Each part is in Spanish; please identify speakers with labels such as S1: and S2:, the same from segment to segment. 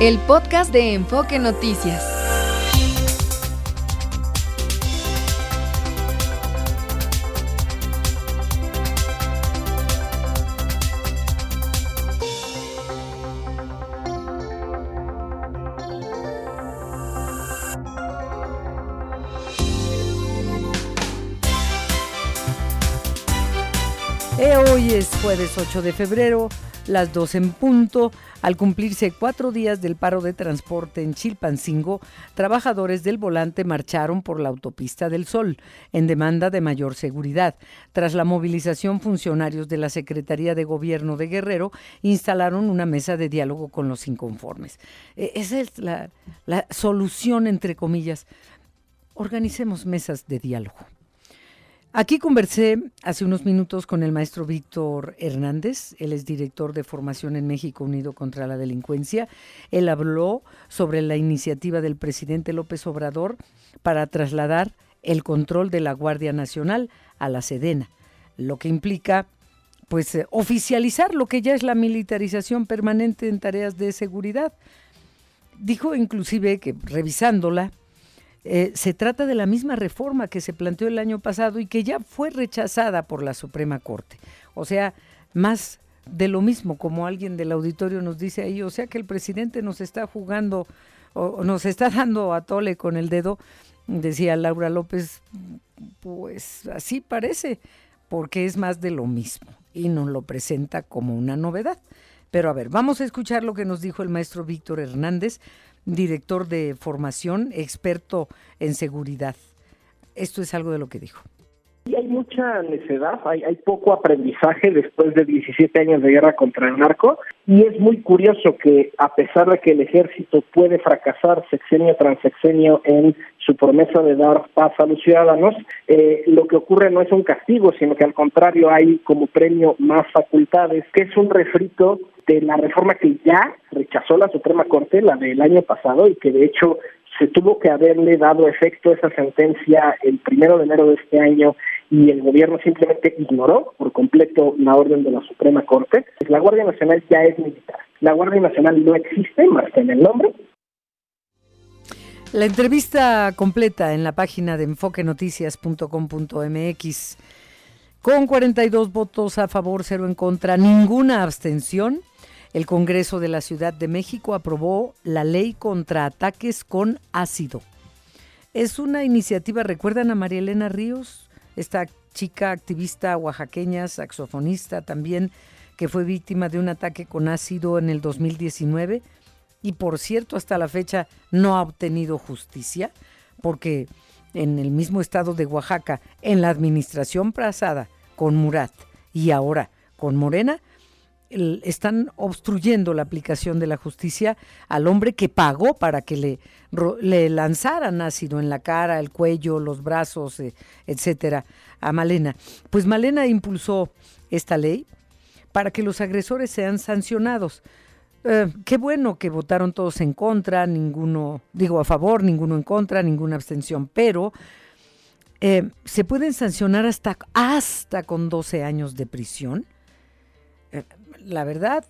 S1: el podcast de Enfoque Noticias.
S2: Eh, hoy es jueves 8 de febrero las 12 en punto. Al cumplirse cuatro días del paro de transporte en Chilpancingo, trabajadores del volante marcharon por la autopista del Sol en demanda de mayor seguridad. Tras la movilización, funcionarios de la Secretaría de Gobierno de Guerrero instalaron una mesa de diálogo con los inconformes. E, esa es la, la solución, entre comillas. Organicemos mesas de diálogo. Aquí conversé hace unos minutos con el maestro Víctor Hernández, él es director de formación en México Unido contra la Delincuencia. Él habló sobre la iniciativa del presidente López Obrador para trasladar el control de la Guardia Nacional a la Sedena, lo que implica pues eh, oficializar lo que ya es la militarización permanente en tareas de seguridad. Dijo inclusive que revisándola, eh, se trata de la misma reforma que se planteó el año pasado y que ya fue rechazada por la Suprema Corte. O sea, más de lo mismo, como alguien del auditorio nos dice ahí, o sea que el presidente nos está jugando o nos está dando a tole con el dedo, decía Laura López, pues así parece, porque es más de lo mismo y nos lo presenta como una novedad. Pero a ver, vamos a escuchar lo que nos dijo el maestro Víctor Hernández director de formación, experto en seguridad. Esto es algo de lo que dijo.
S3: Y hay mucha necedad, hay, hay poco aprendizaje después de 17 años de guerra contra el narco y es muy curioso que a pesar de que el ejército puede fracasar sexenio tras sexenio en su promesa de dar paz a los ciudadanos, eh, lo que ocurre no es un castigo, sino que al contrario hay como premio más facultades, que es un refrito de la reforma que ya rechazó la Suprema Corte, la del año pasado, y que de hecho se tuvo que haberle dado efecto esa sentencia el primero de enero de este año y el gobierno simplemente ignoró por completo la orden de la Suprema Corte. La Guardia Nacional ya es militar. La Guardia Nacional no existe más que en el nombre.
S2: La entrevista completa en la página de enfoquenoticias.com.mx con 42 votos a favor, cero en contra, ninguna abstención. El Congreso de la Ciudad de México aprobó la ley contra ataques con ácido. Es una iniciativa, ¿recuerdan a María Elena Ríos? esta chica activista oaxaqueña, saxofonista también, que fue víctima de un ataque con ácido en el 2019 y por cierto hasta la fecha no ha obtenido justicia porque en el mismo estado de Oaxaca, en la administración pasada con Murat y ahora con Morena, están obstruyendo la aplicación de la justicia al hombre que pagó para que le, le lanzaran ácido en la cara, el cuello, los brazos, eh, etcétera, a Malena. Pues Malena impulsó esta ley para que los agresores sean sancionados. Eh, qué bueno que votaron todos en contra, ninguno, digo a favor, ninguno en contra, ninguna abstención, pero eh, se pueden sancionar hasta, hasta con 12 años de prisión la verdad,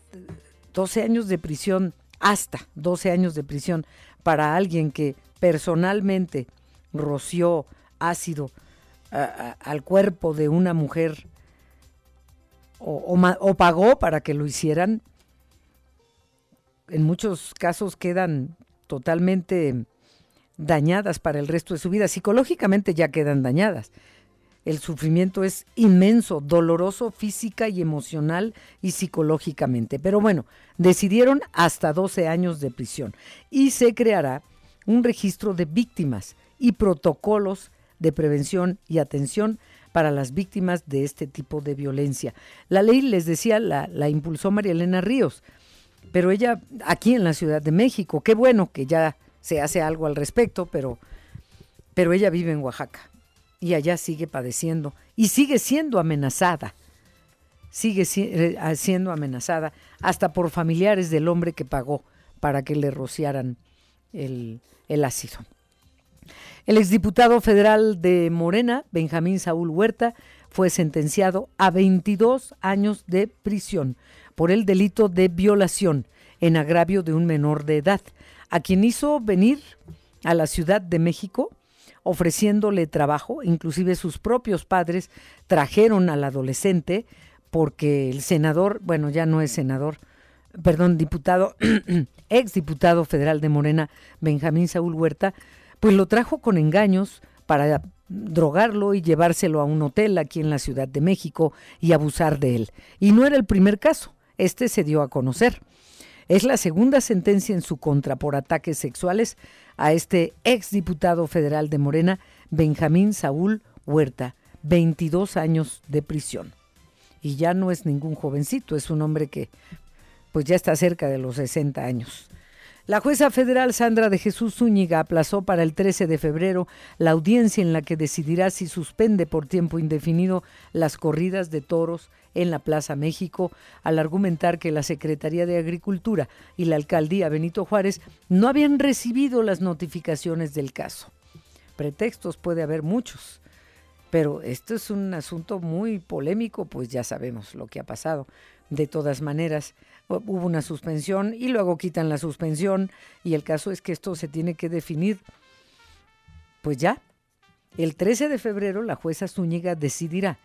S2: 12 años de prisión, hasta 12 años de prisión para alguien que personalmente roció ácido al cuerpo de una mujer o, o, pagó para que lo hicieran, en muchos casos quedan totalmente dañadas para el resto de su vida. Psicológicamente ya quedan dañadas el sufrimiento es inmenso, doloroso física y emocional y psicológicamente. Pero bueno, decidieron hasta 12 años de prisión y se creará un registro de víctimas y protocolos de prevención y atención para las víctimas de este tipo de violencia. La ley, les decía, la, la impulsó María Elena Ríos, pero ella aquí en la Ciudad de México, qué bueno que ya se hace algo al respecto, pero, pero ella vive en Oaxaca y allá sigue padeciendo y sigue siendo amenazada, sigue eh, siendo amenazada hasta por familiares del hombre que pagó para que le rociaran el, el ácido. El exdiputado federal de Morena, Benjamín Saúl Huerta, fue sentenciado a 22 años de prisión por el delito de violación en agravio de un menor de edad, a quien hizo venir a la Ciudad de México ofreciéndole trabajo, inclusive sus propios padres trajeron al adolescente porque el senador, bueno, ya no es senador, perdón, diputado, ex diputado federal de Morena, Benjamín Saúl Huerta, pues lo trajo con engaños para drogarlo y llevárselo a un hotel aquí en la Ciudad de México y abusar de él. Y no era el primer caso, este se dio a conocer. Es la segunda sentencia en su contra por ataques sexuales a este ex diputado federal de Morena, Benjamín Saúl Huerta, 22 años de prisión. Y ya no es ningún jovencito, es un hombre que pues ya está cerca de los 60 años. La jueza federal Sandra de Jesús Zúñiga aplazó para el 13 de febrero la audiencia en la que decidirá si suspende por tiempo indefinido las corridas de toros en la Plaza México, al argumentar que la Secretaría de Agricultura y la Alcaldía Benito Juárez no habían recibido las notificaciones del caso. Pretextos puede haber muchos, pero esto es un asunto muy polémico, pues ya sabemos lo que ha pasado. De todas maneras, hubo una suspensión y luego quitan la suspensión y el caso es que esto se tiene que definir. Pues ya, el 13 de febrero la jueza Zúñiga decidirá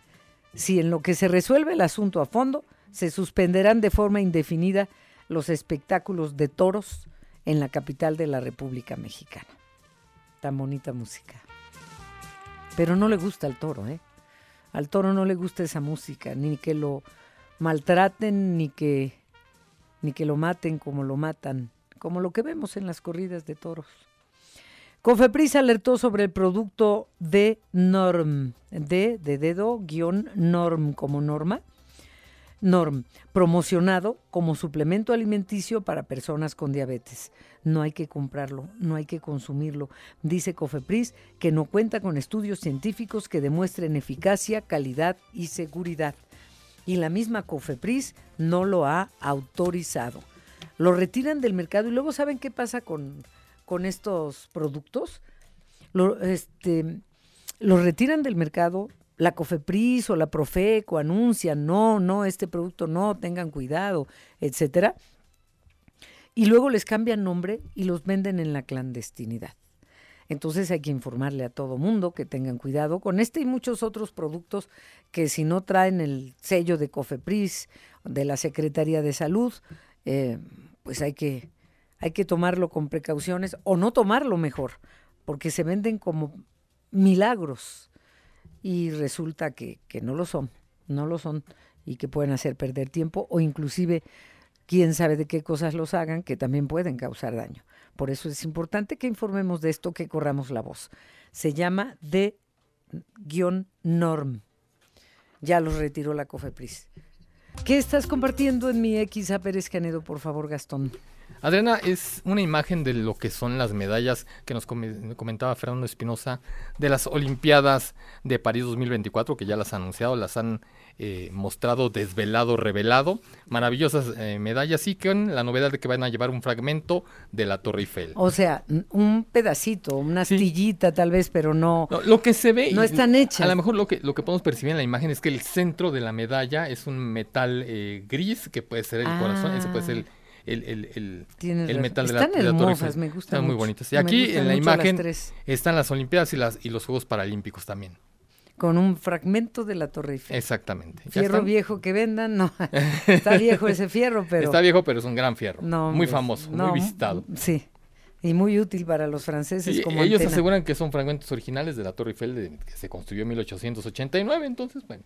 S2: si en lo que se resuelve el asunto a fondo se suspenderán de forma indefinida los espectáculos de toros en la capital de la República Mexicana. Tan bonita música. Pero no le gusta al toro, ¿eh? Al toro no le gusta esa música, ni que lo maltraten, ni que ni que lo maten como lo matan, como lo que vemos en las corridas de toros. Cofepris alertó sobre el producto de norm, de, de dedo, guion norm como norma, norm, promocionado como suplemento alimenticio para personas con diabetes. No hay que comprarlo, no hay que consumirlo. Dice Cofepris que no cuenta con estudios científicos que demuestren eficacia, calidad y seguridad y la misma COFEPRIS no lo ha autorizado. Lo retiran del mercado y luego ¿saben qué pasa con, con estos productos? Este, los retiran del mercado, la COFEPRIS o la Profeco anuncian, no, no, este producto no, tengan cuidado, etcétera. Y luego les cambian nombre y los venden en la clandestinidad. Entonces hay que informarle a todo mundo que tengan cuidado con este y muchos otros productos que si no traen el sello de COFEPRIS, de la Secretaría de Salud, eh, pues hay que, hay que tomarlo con precauciones o no tomarlo mejor, porque se venden como milagros y resulta que, que no lo son, no lo son y que pueden hacer perder tiempo o inclusive quién sabe de qué cosas los hagan que también pueden causar daño. Por eso es importante que informemos de esto, que corramos la voz. Se llama de-norm. Ya los retiró la COFEPRIS. ¿Qué estás compartiendo en mi X a Pérez Canedo, por favor, Gastón?
S4: Adriana, es una imagen de lo que son las medallas que nos comentaba Fernando Espinosa de las Olimpiadas de París 2024, que ya las han anunciado, las han eh, mostrado desvelado, revelado. Maravillosas eh, medallas y con la novedad de que van a llevar un fragmento de la Torre Eiffel.
S2: O sea, un pedacito, una astillita tal vez, pero no,
S4: Lo que se ve.
S2: No están hechas.
S4: A lo mejor lo que, lo que podemos percibir en la imagen es que el centro de la medalla es un metal eh, gris, que puede ser el corazón, ese puede ser el el, el, el, metal de la,
S2: Están hermosas, me gustan
S4: Están muy bonitas. Y aquí en la imagen están las Olimpiadas y, las, y los Juegos Paralímpicos también.
S2: Con un fragmento de la Torre Eiffel.
S4: Exactamente.
S2: Fierro viejo que vendan, no. Está viejo ese fierro, pero.
S4: Está viejo, pero es un gran fierro. muy famoso, muy visitado.
S2: Sí. Y muy útil para los franceses. como
S4: ellos aseguran que son fragmentos originales de la Torre Eiffel de, que se construyó en 1889, entonces, bueno,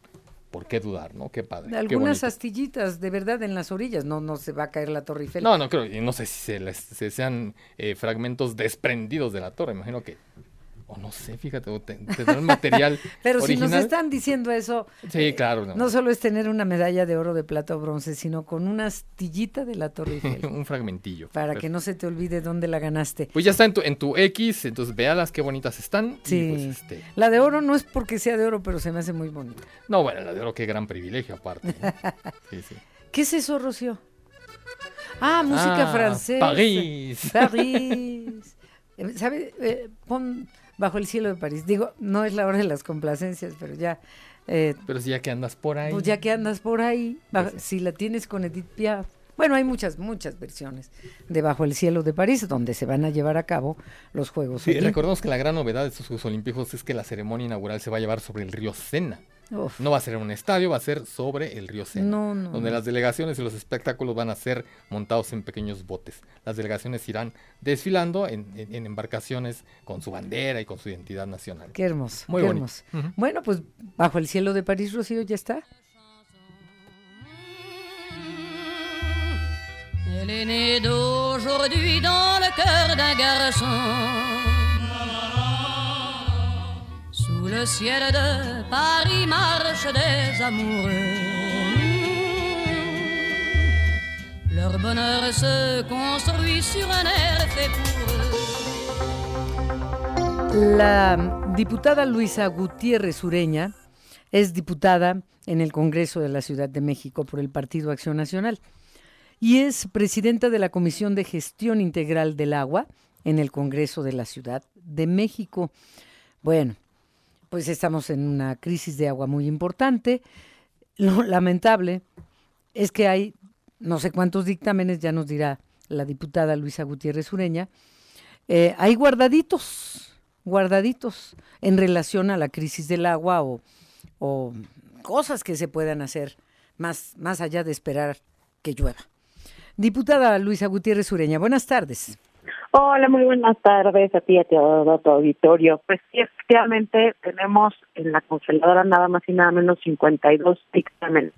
S4: ¿por qué dudar, no? Qué padre.
S2: Algunas astillitas, de verdad, en las orillas, no, no se va a caer la Torre Eiffel.
S4: No, no creo, y no sé si se, sean eh, fragmentos desprendidos de la torre, imagino que o no sé, fíjate, te, te dan material.
S2: Pero si nos están diciendo eso,
S4: sí, eh, claro,
S2: no. solo es tener una medalla de oro, de plata o bronce, sino con una astillita de la Torre Eiffel.
S4: Un fragmentillo.
S2: Para que no se te olvide dónde la ganaste.
S4: Pues ya está en tu, en tu X, entonces véalas qué bonitas están.
S2: Sí.
S4: Pues,
S2: este... La de oro no es porque sea de oro, pero se me hace muy bonita.
S4: No, bueno, la de oro qué gran privilegio aparte. sí,
S2: sí. ¿Qué es eso, Rocío? Ah, música ah, francesa.
S4: París.
S2: París. ¿Sabes? Eh, pon Bajo el cielo de París. Digo, no es la hora de las complacencias, pero ya...
S4: Eh, pero si ya que andas por ahí.
S2: Pues ya que andas por ahí, si la tienes con Edith Piaf. Bueno, hay muchas, muchas versiones de Bajo el Cielo de París, donde se van a llevar a cabo los Juegos
S4: sí,
S2: Olímpicos.
S4: Recordemos que la gran novedad de estos Juegos Olímpicos es que la ceremonia inaugural se va a llevar sobre el río Sena. Uf. No va a ser en un estadio, va a ser sobre el río Sena,
S2: no, no,
S4: donde las delegaciones y los espectáculos van a ser montados en pequeños botes. Las delegaciones irán desfilando en, en, en embarcaciones con su bandera y con su identidad nacional.
S2: Qué hermoso,
S4: Muy
S2: qué hermoso.
S4: Uh -huh.
S2: Bueno, pues Bajo el Cielo de París, Rocío, ya está.
S5: Elle est née d'aujourd'hui dans le cœur d'un garçon. Le bonheur se construit sur un air pour.
S2: La diputada Luisa Gutiérrez Ureña es diputada en el Congreso de la Ciudad de México por el Partido Acción Nacional y es presidenta de la Comisión de Gestión Integral del Agua en el Congreso de la Ciudad de México. Bueno, pues estamos en una crisis de agua muy importante. Lo lamentable es que hay no sé cuántos dictámenes, ya nos dirá la diputada Luisa Gutiérrez Ureña, eh, hay guardaditos, guardaditos en relación a la crisis del agua o, cosas que se puedan hacer más, más allá de esperar que llueva. Diputada Luisa Gutiérrez Ureña, buenas tardes.
S6: Hola, muy buenas tardes a ti y a todo tu auditorio. Pues sí, efectivamente tenemos en la congeladora nada más y nada menos 52 dictámenes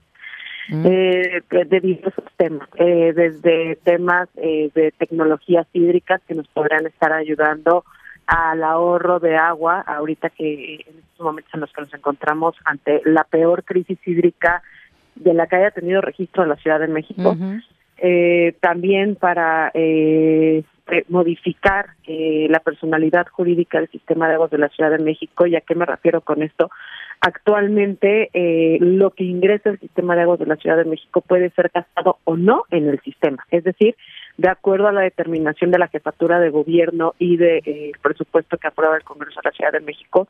S6: mm. eh, de diversos temas, eh, desde temas eh, de tecnologías hídricas que nos podrán estar ayudando al ahorro de agua, ahorita que en estos momentos en los que nos encontramos ante la peor crisis hídrica de la que haya tenido registro la Ciudad de México. Uh -huh. Eh, también para eh, modificar eh, la personalidad jurídica del sistema de aguas de la Ciudad de México. ¿Y a qué me refiero con esto? Actualmente, eh, lo que ingresa el sistema de aguas de la Ciudad de México puede ser gastado o no en el sistema. Es decir, de acuerdo a la determinación de la jefatura de gobierno y del de, eh, presupuesto que aprueba el Congreso de la Ciudad de México,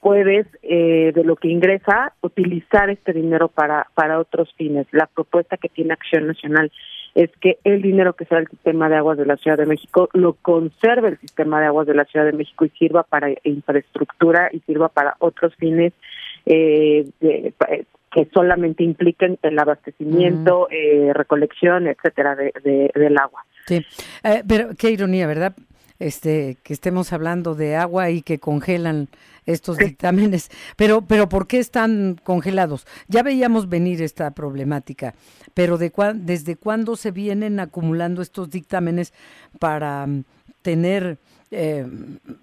S6: puedes, eh, de lo que ingresa, utilizar este dinero para, para otros fines. La propuesta que tiene Acción Nacional es que el dinero que sea del sistema de aguas de la Ciudad de México lo conserve el sistema de aguas de la Ciudad de México y sirva para infraestructura y sirva para otros fines eh, de, que solamente impliquen el abastecimiento, eh, recolección, etcétera, de, de, del agua.
S2: Sí, eh, pero qué ironía, ¿verdad? Este, que estemos hablando de agua y que congelan estos dictámenes. Pero, pero ¿por qué están congelados? Ya veíamos venir esta problemática, pero de cua ¿desde cuándo se vienen acumulando estos dictámenes para um, tener eh,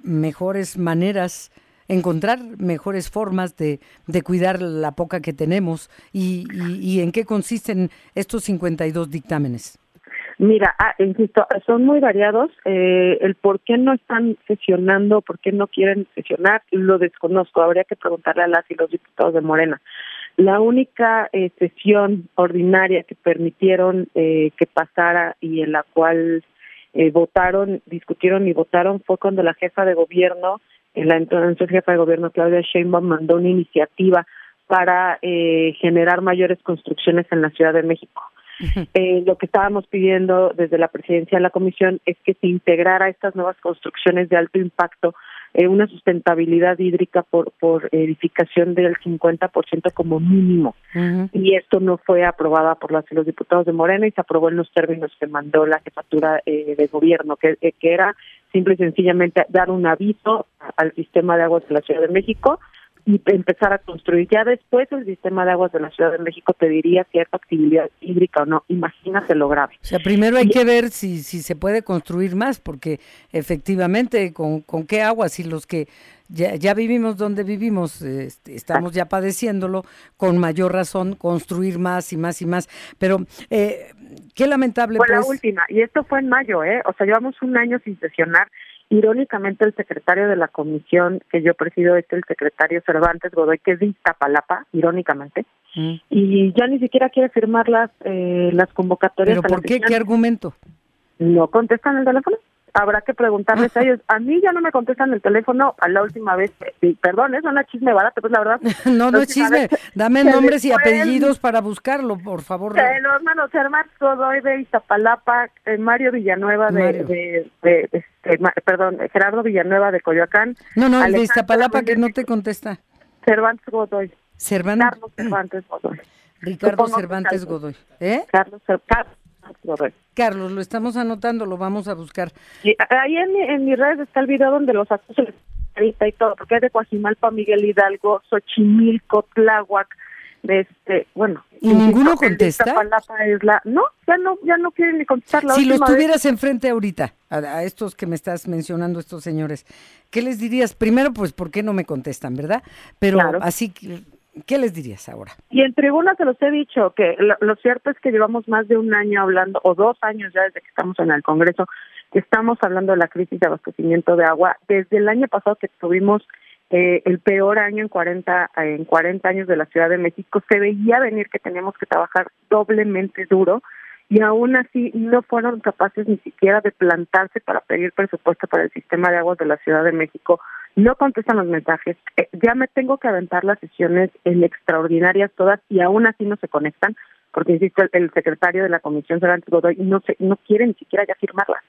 S2: mejores maneras, encontrar mejores formas de, de, cuidar la poca que tenemos? ¿Y, y, y en qué consisten estos 52 dictámenes?
S6: Mira, ah, insisto, son muy variados. Eh, el por qué no están sesionando, por qué no quieren sesionar, lo desconozco. Habría que preguntarle a las y los diputados de Morena. La única eh, sesión ordinaria que permitieron eh, que pasara y en la cual eh, votaron, discutieron y votaron fue cuando la jefa de gobierno, la entonces jefa de gobierno Claudia Sheinbaum mandó una iniciativa para eh, generar mayores construcciones en la Ciudad de México. Eh, lo que estábamos pidiendo desde la presidencia de la comisión es que se integrara estas nuevas construcciones de alto impacto eh, una sustentabilidad hídrica por, por edificación del 50% como mínimo. Uh -huh. Y esto no fue aprobada por las, los diputados de Morena y se aprobó en los términos que mandó la jefatura eh, de gobierno, que, que era simple y sencillamente dar un aviso al sistema de aguas de la Ciudad de México y empezar a construir. Ya después el sistema de aguas de la Ciudad de México te diría cierta actividad hídrica o no. Imagínate lo grave.
S2: O sea, primero hay y, que ver si, si se puede construir más, porque efectivamente, ¿con, con qué aguas? Si los que ya, ya vivimos donde vivimos, eh, estamos ya padeciéndolo, con mayor razón construir más y más y más. Pero eh, qué lamentable.
S6: Fue
S2: pues...
S6: la última, y esto fue en mayo, ¿eh? O sea, llevamos un año sin sesionar Irónicamente, el secretario de la comisión que yo presido es el secretario Cervantes Godoy, que es de Iztapalapa, irónicamente, mm. y ya ni siquiera quiere firmar las, eh, las convocatorias.
S2: ¿Pero por qué? ¿Qué argumento?
S6: No contestan el teléfono. Habrá que preguntarles a ellos. A mí ya no me contestan el teléfono a la última vez. Perdón, es una chisme barata, pues la verdad.
S2: no, no es chisme. Dame nombres y apellidos para buscarlo, por favor.
S6: de los hermanos Germán Godoy de Iztapalapa, eh, Mario Villanueva de,
S2: Mario.
S6: de, de- este, ma- perdón, Gerardo Villanueva de Coyoacán,
S2: No, no, el de Iztapalapa que no
S6: de-
S2: te contesta.
S6: Cervantes Godoy,
S2: Cervantes.
S6: Carlos Cervantes Godoy.
S2: Ricardo Cervantes. Godoy. ¿Eh?
S6: Carlos Cervantes Godoy.
S2: Carlos, lo estamos anotando, lo vamos a buscar.
S6: Y ahí en, mi- en mis redes está el video donde los acusan y todo, porque es de Coajimalpa, Miguel Hidalgo, Xochimilco, Tláhuac, este, bueno.
S2: ¿Y ninguno
S6: de
S2: contesta?
S6: Es la, no, ya no, ya no quieren ni contestar la
S2: si los
S6: última vez-
S2: tuvieras enfrente ahorita, a, a estos que me estás mencionando, estos señores, ¿qué les dirías? Primero, pues, ¿por qué no me contestan, verdad? Pero
S6: Claro.
S2: así, que, ¿qué les dirías ahora?
S6: Y en tribuna se los he dicho que lo, cierto es que llevamos más de un año hablando, o dos años ya desde que estamos en el Congreso, que estamos hablando de la crisis de abastecimiento de agua. Desde el año pasado que tuvimos eh, el peor año en 40, en 40 años de la Ciudad de México, se veía venir que teníamos que trabajar doblemente duro y aún así no fueron capaces ni siquiera de plantarse para pedir presupuesto para el sistema de aguas de la Ciudad de México. No contestan los mensajes. Eh, ya me tengo que aventar las sesiones en extraordinarias todas y aún así no se conectan, porque insisto, el, secretario de la Comisión Cervantes Godoy no se, no quiere ni siquiera ya firmarlas,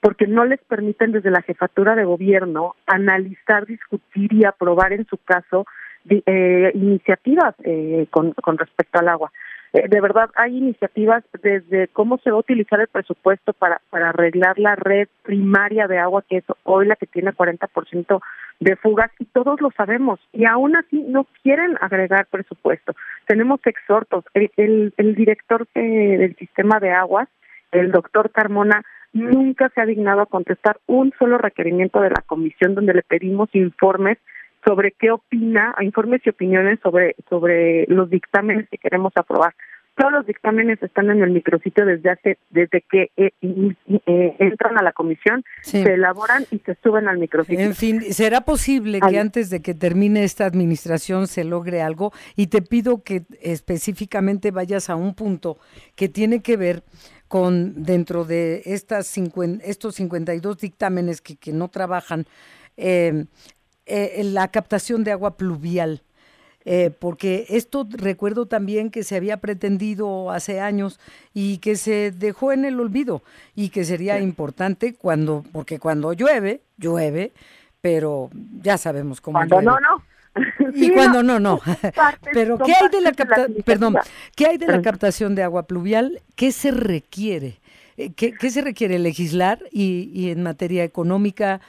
S6: porque no les permiten desde la jefatura de gobierno analizar, discutir y aprobar en su caso eh, iniciativas eh, con respecto al agua. Eh, de verdad, hay iniciativas desde cómo se va a utilizar el presupuesto para, para arreglar la red primaria de agua, que es hoy la que tiene 40% de fugas, y todos lo sabemos, y aún así no quieren agregar presupuesto. Tenemos exhortos. El, el, el director eh, del sistema de aguas, el doctor Carmona, nunca se ha dignado a contestar un solo requerimiento de la comisión donde le pedimos informes sobre qué opina, informes y opiniones sobre, sobre los dictámenes que queremos aprobar. Todos los dictámenes están en el micrositio desde hace, desde que eh, eh, entran a la comisión,
S2: Sí.
S6: se elaboran y se suben al micrositio.
S2: En fin, ¿será posible que antes de que termine esta administración se logre algo? Y te pido que específicamente vayas a un punto que tiene que ver con dentro de estas cincuen- estos 52 dictámenes que, que no trabajan, eh, eh, la captación de agua pluvial. Eh, porque esto recuerdo también que se había pretendido hace años y que se dejó en el olvido y que sería importante cuando, porque cuando llueve, llueve, pero ya sabemos cómo
S6: Cuando
S2: llueve.
S6: no, no.
S2: Y
S6: Sí,
S2: cuando no, no.
S6: Partes-
S2: Pero ¿qué hay de la
S6: partes
S2: capta- perdón, qué hay de la captación de agua pluvial? ¿Qué se requiere? Eh, ¿Qué, qué se requiere legislar y, y en materia económica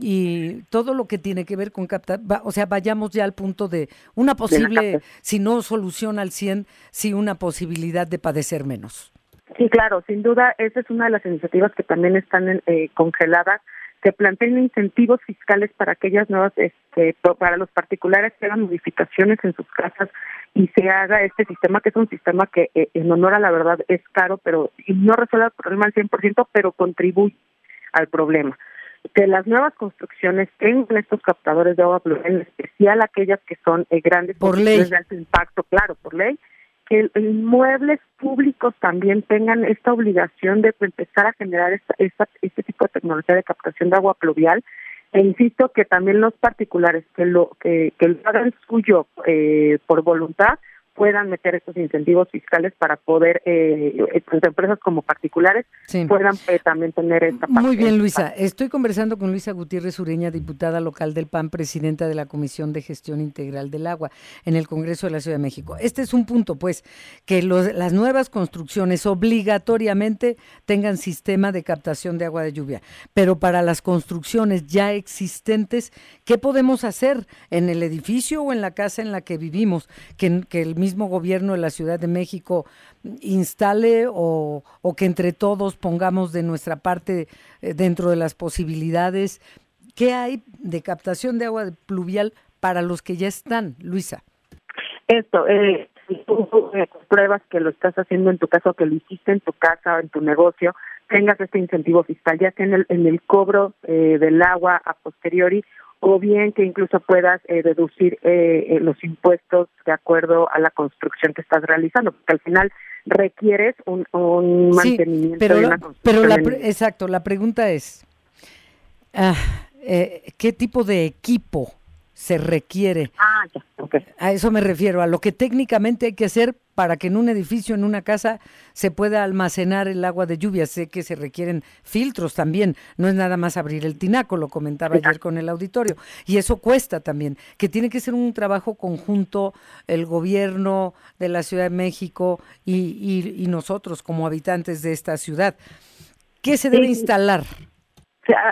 S2: y todo lo que tiene que ver con captar? va- o sea, vayamos ya al punto de una posible, si no solución al 100, sí una posibilidad de padecer menos.
S6: Sí, claro, sin duda, esa es una de las iniciativas que también están en- eh, congeladas, que planteen incentivos fiscales para aquellas nuevas, este, pa- para los particulares que hagan modificaciones en sus casas y se haga este sistema, que es un sistema que eh, en honor a la verdad es caro, pero y no resuelve el problema al 100%, pero contribuye al problema. Que las nuevas construcciones tengan estos captadores de agua pluvial, en especial aquellas que son eh, grandes
S2: Por ley.
S6: de alto impacto, claro, por ley, que inmuebles públicos también tengan esta obligación de empezar a generar esta, esta- este tipo de tecnología de captación de agua pluvial. E insisto que también los particulares que lo que, que lo hagan suyo eh, por voluntad puedan meter estos incentivos fiscales para poder, eh, eh, tanto empresas como particulares,
S2: Sí.
S6: puedan eh, también tener esta parte.
S2: Muy bien, Luisa. Estoy conversando con Luisa Gutiérrez Ureña, diputada local del PAN, presidenta de la Comisión de Gestión Integral del Agua en el Congreso de la Ciudad de México. Este es un punto, pues, que los- las nuevas construcciones obligatoriamente tengan sistema de captación de agua de lluvia. Pero para las construcciones ya existentes, ¿qué podemos hacer en el edificio o en la casa en la que vivimos? Que, que el mismo gobierno de la Ciudad de México instale o, o que entre todos pongamos de nuestra parte eh, dentro de las posibilidades. ¿Qué hay de captación de agua pluvial para los que ya están, Luisa?
S6: Esto, eh, eh, pruebas que lo estás haciendo en tu casa que lo hiciste en tu casa o en tu negocio, tengas este incentivo fiscal, ya sea en el, en el cobro eh, del agua a posteriori o bien que incluso puedas eh, deducir eh, eh, los impuestos de acuerdo a la construcción que estás realizando, porque al final requieres un, un
S2: Sí,
S6: mantenimiento
S2: pero,
S6: de
S2: la-
S6: una
S2: pero
S6: construcción
S2: la pre- exacto, la pregunta es, ah, eh, ¿qué tipo de equipo se requiere?
S6: Ah, ya, okay.
S2: A eso me refiero, a lo que técnicamente hay que hacer para que en un edificio, en una casa, se pueda almacenar el agua de lluvia. Sé que se requieren filtros también, no es nada más abrir el tinaco, lo comentaba ayer con el auditorio. Y eso cuesta también, que tiene que ser un trabajo conjunto el gobierno de la Ciudad de México y, y, y nosotros como habitantes de esta ciudad. ¿Qué se debe
S6: Sí.
S2: instalar?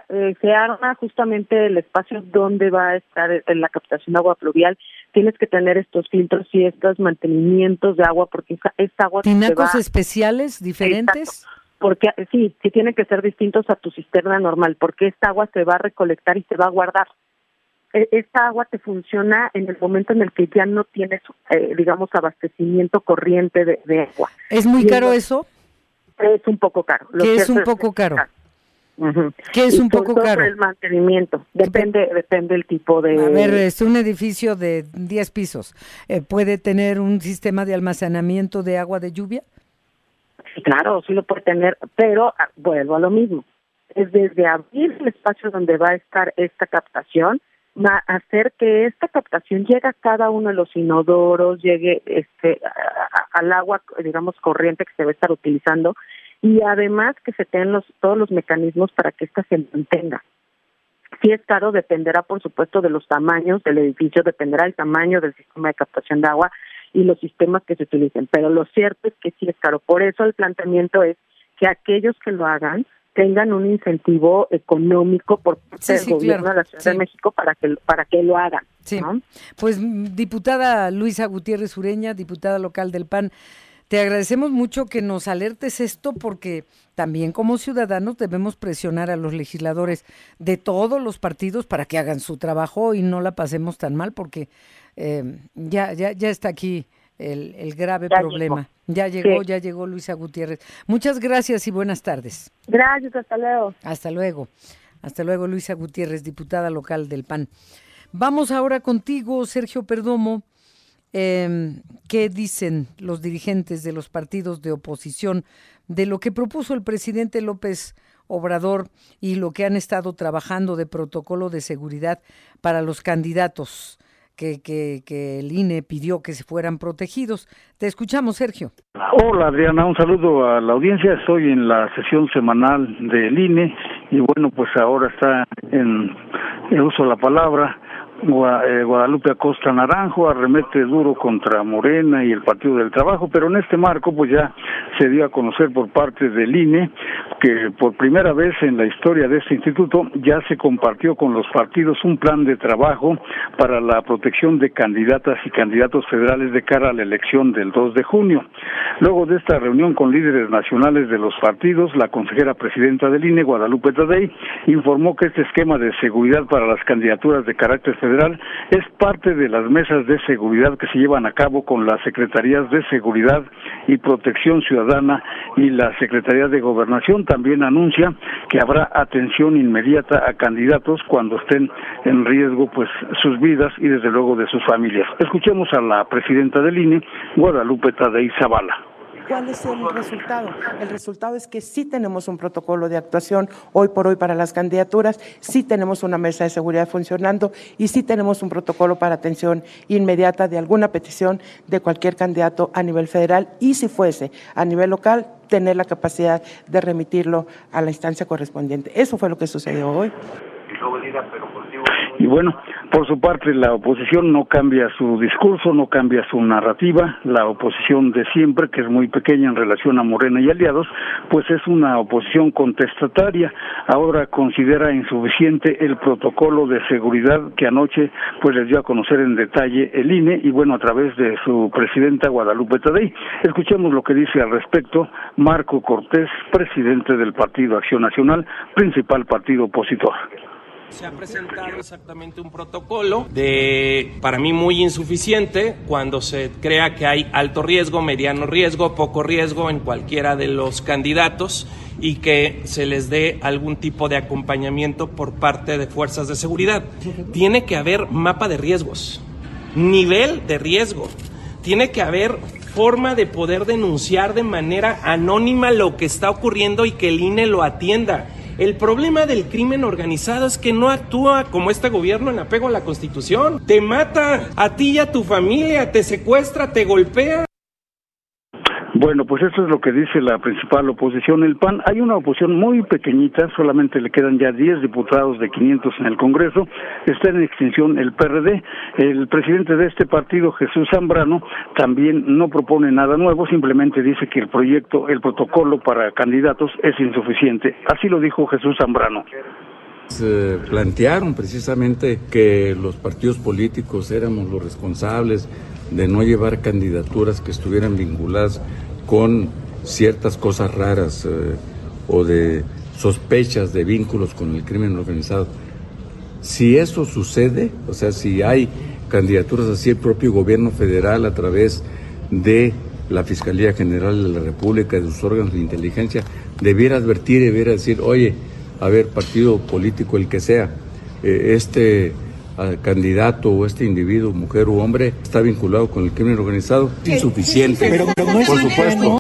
S6: Se, eh, se arma justamente el espacio donde va a estar eh, la captación de agua pluvial. Tienes que tener estos filtros y estos mantenimientos de agua porque esa, esta agua
S2: ¿Tinacos
S6: va,
S2: especiales diferentes?
S6: porque eh, sí, sí tienen que ser distintos a tu cisterna normal porque esta agua se va a recolectar y se va a guardar. E- Esta agua te funciona en el momento en el que ya no tienes, eh, digamos, abastecimiento corriente de, de agua.
S2: ¿Es muy
S6: Y
S2: caro
S6: es-
S2: eso?
S6: Es un poco caro. Lo
S2: ¿Qué es un
S6: que
S2: poco caro? ¿Qué es
S6: Y
S2: un poco caro?
S6: el mantenimiento. Depende, depende el tipo de.
S2: A ver, es un edificio de 10 pisos. Eh, ¿Puede tener un sistema de almacenamiento de agua de lluvia?
S6: Sí, claro, sí lo puede tener, pero ah, vuelvo a lo mismo. Es desde abrir el espacio donde va a estar esta captación, va a hacer que esta captación llegue a cada uno de los inodoros, llegue este a- a- al agua, digamos, corriente que se va a estar utilizando y además que se tengan los, todos los mecanismos para que ésta se mantenga. Si es caro, dependerá, por supuesto, de los tamaños del edificio, dependerá del tamaño del sistema de captación de agua y los sistemas que se utilicen. Pero lo cierto es que sí es caro. Por eso el planteamiento es que aquellos que lo hagan tengan un incentivo económico por parte
S2: Sí,
S6: del
S2: sí,
S6: gobierno
S2: claro.
S6: de la Ciudad
S2: Sí.
S6: de México para que para que lo hagan.
S2: Sí.
S6: ¿no?
S2: Pues diputada Luisa Gutiérrez Ureña, diputada local del PAN, te agradecemos mucho que nos alertes esto porque también como ciudadanos debemos presionar a los legisladores de todos los partidos para que hagan su trabajo y no la pasemos tan mal porque eh, ya, ya, ya está aquí el, el grave
S6: Ya
S2: problema. Ya llegó,
S6: Sí.
S2: ya llegó Luisa Gutiérrez. Muchas gracias y buenas tardes.
S6: Gracias, hasta luego.
S2: Hasta luego. Hasta luego, Luisa Gutiérrez, diputada local del PAN. Vamos ahora contigo, Sergio Perdomo. Eh, ¿Qué dicen los dirigentes de los partidos de oposición de lo que propuso el presidente López Obrador y lo que han estado trabajando de protocolo de seguridad para los candidatos que, el INE pidió que se fueran protegidos? Te escuchamos, Sergio.
S7: Hola Adriana, un saludo a la audiencia. Estoy en la sesión semanal del INE y bueno, pues ahora está en, en uso la palabra Eh, Guadalupe Acosta Naranjo arremete duro contra Morena y el Partido del Trabajo, pero en este marco pues ya se dio a conocer por parte del INE que por primera vez en la historia de este instituto ya se compartió con los partidos un plan de trabajo para la protección de candidatas y candidatos federales de cara a la elección del 2 de junio. Luego de esta reunión con líderes nacionales de los partidos, la consejera presidenta del INE, Guadalupe Tadei, informó que este esquema de seguridad para las candidaturas de carácter federal es parte de las mesas de seguridad que se llevan a cabo con las secretarías de seguridad y protección ciudadana y la Secretaría de Gobernación. También anuncia que habrá atención inmediata a candidatos cuando estén en riesgo pues sus vidas y desde luego de sus familias. Escuchemos a la presidenta del INE, Guadalupe Tadei Zavala.
S8: ¿Cuál es el resultado? El resultado es que sí tenemos un protocolo de actuación hoy por hoy para las candidaturas, sí tenemos una mesa de seguridad funcionando y sí tenemos un protocolo para atención inmediata de alguna petición de cualquier candidato a nivel federal y si fuese a nivel local, tener la capacidad de remitirlo a la instancia correspondiente. Eso fue lo que sucedió hoy.
S7: Y bueno, por su parte, la oposición no cambia su discurso, no cambia su narrativa. La oposición de siempre, que es muy pequeña en relación a Morena y aliados, pues es una oposición contestataria. Ahora considera insuficiente el protocolo de seguridad que anoche pues les dio a conocer en detalle el INE y bueno, a través de su presidenta Guadalupe Tadei. Escuchemos lo que dice al respecto Marco Cortés, presidente del Partido Acción Nacional, principal partido opositor.
S9: Se ha presentado exactamente un protocolo de, para mí, muy insuficiente cuando se crea que hay alto riesgo, mediano riesgo, poco riesgo en cualquiera de los candidatos y que se les dé algún tipo de acompañamiento por parte de fuerzas de seguridad. Tiene que haber mapa de riesgos, nivel de riesgo, tiene que haber forma de poder denunciar de manera anónima lo que está ocurriendo y que el INE lo atienda El problema del crimen organizado es que no actúa como este gobierno en apego a la Constitución. Te mata a ti y a tu familia, te secuestra, te golpea.
S7: Bueno, pues eso es lo que dice la principal oposición, el PAN. Hay una oposición muy pequeñita, solamente le quedan ya 10 diputados de 500 en el Congreso. Está en extinción el PRD. El presidente de este partido, Jesús Zambrano, también no propone nada nuevo, simplemente dice que el proyecto, el protocolo para candidatos es insuficiente. Así lo dijo Jesús Zambrano.
S10: Plantearon precisamente que los partidos políticos éramos los responsables de no llevar candidaturas que estuvieran vinculadas con ciertas cosas raras eh, o de sospechas de vínculos con el crimen organizado. Si eso sucede, o sea, si hay candidaturas así, el propio gobierno federal a través de la Fiscalía General de la República, de sus órganos de inteligencia, debiera advertir, debiera decir, oye, a ver, partido político, el que sea, eh, este ah, candidato o este individuo, mujer u hombre, está vinculado con el crimen organizado, es insuficiente, por supuesto.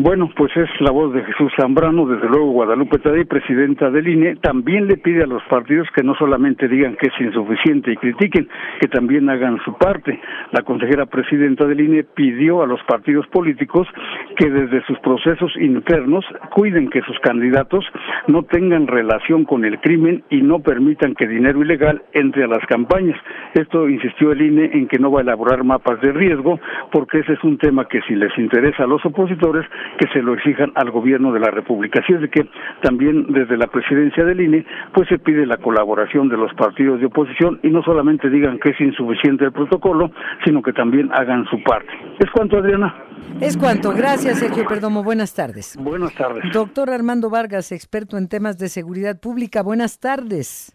S7: Bueno, pues es la voz de Jesús Zambrano, desde luego Guadalupe Tadei, presidenta del INE, también le pide a los partidos que no solamente digan que es insuficiente y critiquen, que también hagan su parte. La consejera presidenta del INE pidió a los partidos políticos que desde sus procesos internos cuiden que sus candidatos no tengan relación con el crimen y no permitan que dinero ilegal entre a las campañas. Esto insistió el INE en que no va a elaborar mapas de riesgo porque ese es un tema que si les interesa a los opositores que se lo exijan al gobierno de la República. Así es de que también desde la presidencia del INE pues se pide la colaboración de los partidos de oposición y no solamente digan que es insuficiente el protocolo, sino que también hagan su parte. ¿Es cuanto, Adriana?
S2: Es cuanto. Gracias, Sergio Perdomo. Buenas tardes.
S7: Buenas tardes.
S2: Doctor Armando Vargas, experto en temas de seguridad pública. Buenas tardes.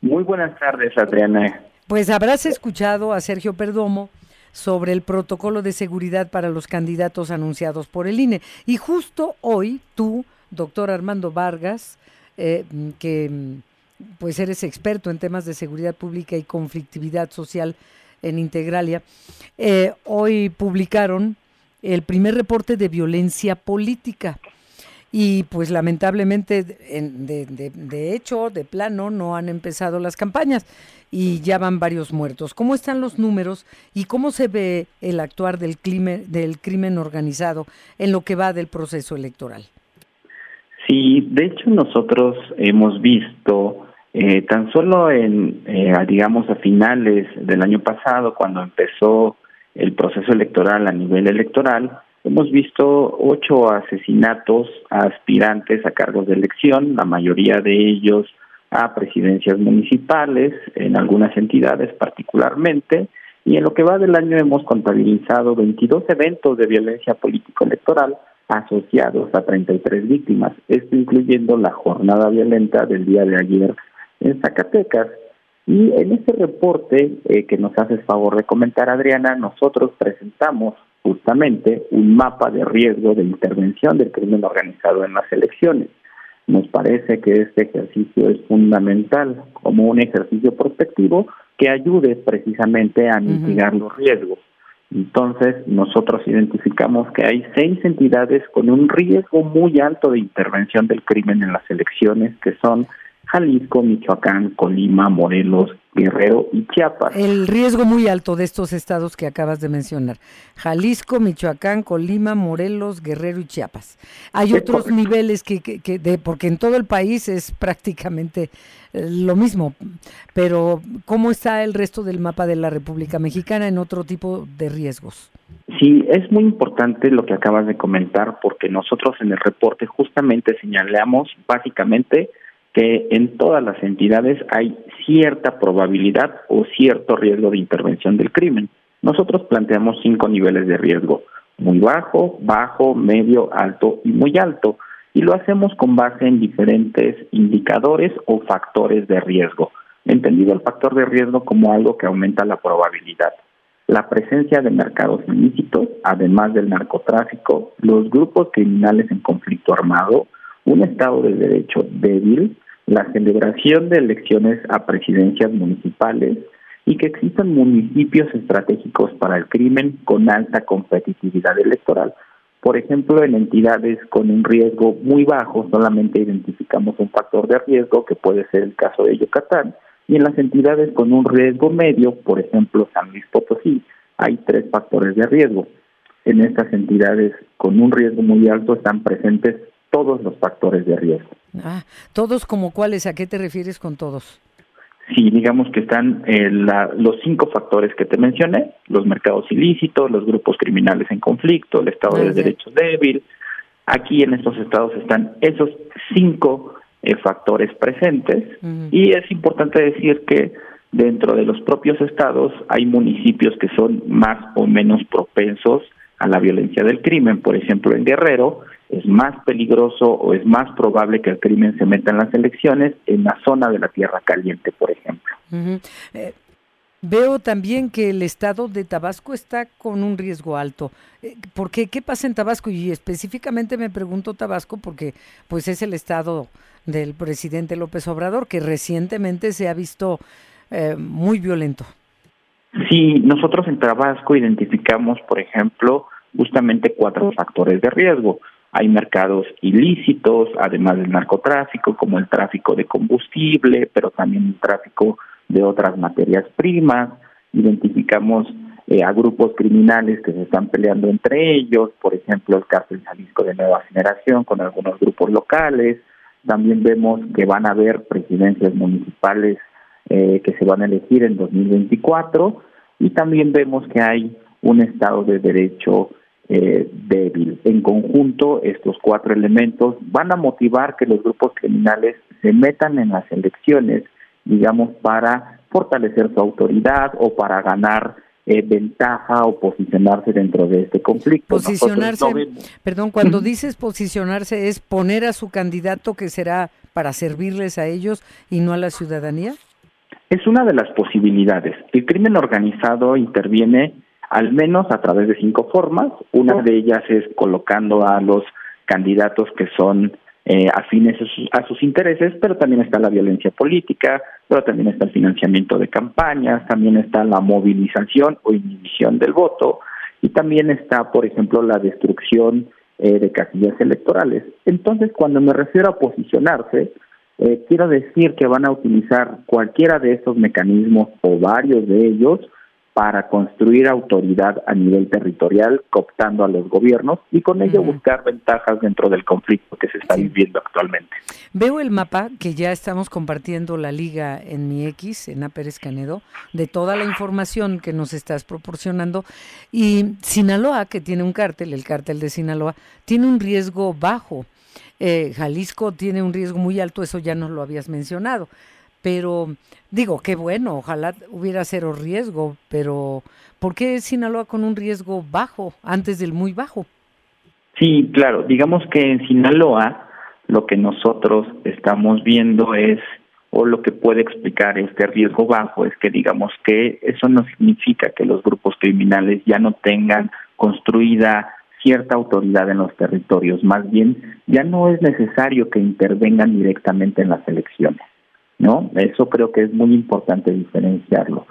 S11: Muy buenas tardes, Adriana.
S2: Pues habrás escuchado a Sergio Perdomo sobre el protocolo de seguridad para los candidatos anunciados por el INE. Y justo hoy tú, doctor Armando Vargas, eh, que pues eres experto en temas de seguridad pública y conflictividad social en Integralia, eh, hoy publicaron el primer reporte de violencia política. Y pues lamentablemente, de, de, de, hecho, de plano, no han empezado las campañas y ya van varios muertos. ¿Cómo están los números y cómo se ve el actuar del crimen, del crimen organizado en lo que va del proceso electoral?
S11: Sí, de hecho nosotros hemos visto eh, tan solo en, eh, digamos, a finales del año pasado, cuando empezó el proceso electoral a nivel electoral, hemos visto ocho asesinatos a aspirantes a cargos de elección, la mayoría de ellos a presidencias municipales, en algunas entidades particularmente, y en lo que va del año hemos contabilizado 22 eventos de violencia político-electoral asociados a 33 víctimas, esto incluyendo la jornada violenta del día de ayer en Zacatecas. Y en este reporte eh, que nos haces favor de comentar, Adriana, nosotros presentamos justamente un mapa de riesgo de intervención del crimen organizado en las elecciones. Nos parece que este ejercicio es fundamental como un ejercicio prospectivo que ayude precisamente a mitigar los riesgos. Entonces, nosotros identificamos que hay seis entidades con un riesgo muy alto de intervención del crimen en las elecciones, que son Jalisco, Michoacán, Colima, Morelos, Guerrero y Chiapas.
S2: El riesgo muy alto de estos estados que acabas de mencionar. Jalisco, Michoacán, Colima, Morelos, Guerrero y Chiapas. Hay otros niveles que, que, de, porque en todo el país es prácticamente eh, lo mismo, pero ¿cómo está el resto del mapa de la República Mexicana en otro tipo de riesgos?
S11: Sí, es muy importante lo que acabas de comentar porque nosotros en el reporte justamente señalamos básicamente que en todas las entidades hay cierta probabilidad o cierto riesgo de intervención del crimen. Nosotros planteamos cinco niveles de riesgo, muy bajo, bajo, medio, alto y muy alto, y lo hacemos con base en diferentes indicadores o factores de riesgo, entendido el factor de riesgo como algo que aumenta la probabilidad. La presencia de mercados ilícitos, además del narcotráfico, los grupos criminales en conflicto armado, un Estado de Derecho débil, la celebración de elecciones a presidencias municipales y que existan municipios estratégicos para el crimen con alta competitividad electoral. Por ejemplo, en entidades con un riesgo muy bajo, solamente identificamos de riesgo, que puede ser el caso de Yucatán, y en las entidades con un riesgo medio, por ejemplo San Luis Potosí, hay tres factores de riesgo. En estas entidades con un riesgo muy alto están presentes todos los factores de riesgo.
S2: Ah, ¿Todos como cuáles? ¿A qué te refieres con todos?
S11: Sí, digamos que están eh, los cinco factores que te mencioné, los mercados ilícitos, los grupos criminales en conflicto, el Estado de Derecho débil. Aquí en estos estados están esos cinco eh, factores presentes y es importante decir que dentro de los propios estados hay municipios que son más o menos propensos a la violencia del crimen. Por ejemplo, en Guerrero es más peligroso o es más probable que el crimen se meta en las elecciones en la zona de la Tierra Caliente, por ejemplo.
S2: Eh, veo también que el estado de Tabasco está con un riesgo alto. Eh, ¿Por qué? ¿Qué pasa en Tabasco? Y específicamente me pregunto Tabasco porque pues es el estado del presidente López Obrador que recientemente se ha visto eh, muy violento.
S11: Sí, nosotros en Tabasco identificamos, por ejemplo, justamente cuatro factores de riesgo. Hay mercados ilícitos, además del narcotráfico, como el tráfico de combustible, pero también el tráfico de otras materias primas. Identificamos eh, a grupos criminales que se están peleando entre ellos, por ejemplo, el cártel Jalisco de Nueva Generación con algunos grupos locales. También vemos que van a haber presidencias municipales eh, que se van a elegir en 2024 y también vemos que hay un Estado de Derecho eh, débil. En conjunto, estos cuatro elementos van a motivar que los grupos criminales se metan en las elecciones, digamos, para fortalecer su autoridad o para ganar eh, ventaja o posicionarse dentro de este conflicto.
S2: Posicionarse, perdón, cuando dices posicionarse es poner a su candidato que será para servirles a ellos y no a la ciudadanía.
S11: Es una de las posibilidades. El crimen organizado interviene al menos a través de cinco formas. Una de ellas es colocando a los candidatos que son eh, afines a sus, intereses, pero también está la violencia política, pero también está el financiamiento de campañas, también está la movilización o inhibición del voto y también está, por ejemplo, la destrucción eh, de casillas electorales. Entonces, cuando me refiero a posicionarse, eh, quiero decir que van a utilizar cualquiera de estos mecanismos o varios de ellos para construir autoridad a nivel territorial, cooptando a los gobiernos y con ello buscar ventajas dentro del conflicto que se está viviendo actualmente.
S2: Veo el mapa que ya estamos compartiendo la liga en mi X, en Pérez Canedo, de toda la información que nos estás proporcionando y Sinaloa, que tiene un cártel, el cártel de Sinaloa, tiene un riesgo bajo. Eh, Jalisco tiene un riesgo muy alto, eso ya nos lo habías mencionado pero digo, qué bueno, ojalá hubiera cero riesgo, pero ¿por qué Sinaloa con un riesgo bajo antes del muy bajo?
S11: Sí, claro, digamos que en Sinaloa lo que nosotros estamos viendo es, o lo que puede explicar este riesgo bajo, es que digamos que eso no significa que los grupos criminales ya no tengan construida cierta autoridad en los territorios, más bien ya no es necesario que intervengan directamente en las elecciones. ¿No? Eso creo que es muy importante diferenciarlo.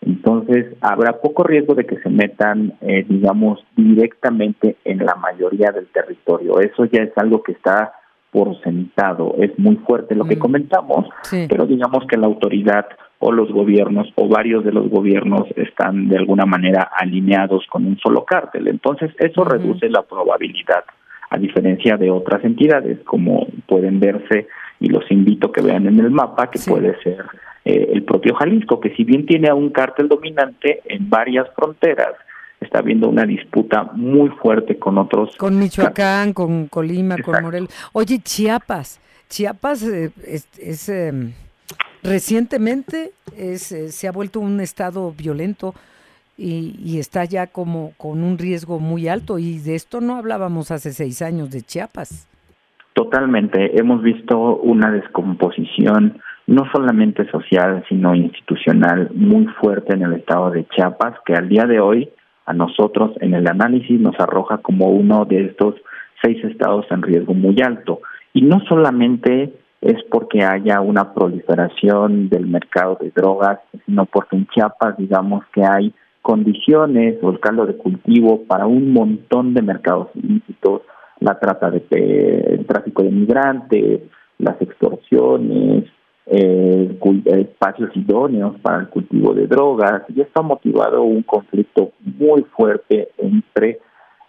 S11: Entonces, habrá poco riesgo de que se metan, eh, digamos, directamente en la mayoría del territorio. Eso ya es algo que está por sentado. Es muy fuerte lo que mm. comentamos, pero digamos que la autoridad o los gobiernos o varios de los gobiernos están de alguna manera alineados con un solo cártel. Entonces, eso reduce la probabilidad, a diferencia de otras entidades, como pueden verse y los invito a que vean en el mapa que puede ser eh, el propio Jalisco, que si bien tiene a un cártel dominante en varias fronteras, está habiendo una disputa muy fuerte con otros.
S2: Con Michoacán, con Colima, con Morelos. Oye, Chiapas, Chiapas eh, es, em, recientemente es, eh, se ha vuelto un estado violento y, y, está ya como con un riesgo muy alto y de esto no hablábamos hace seis años de Chiapas.
S11: Totalmente. Hemos visto una descomposición no solamente social, sino institucional muy fuerte en el estado de Chiapas, que al día de hoy a nosotros en el análisis nos arroja como uno de estos seis estados en riesgo muy alto. Y no solamente es porque haya una proliferación del mercado de drogas, sino porque en Chiapas digamos que hay condiciones o el caldo de cultivo para un montón de mercados ilícitos, la trata de el tráfico de migrantes, las inversiones, eh, espacios idóneos para el cultivo de drogas, y esto ha motivado un conflicto muy fuerte entre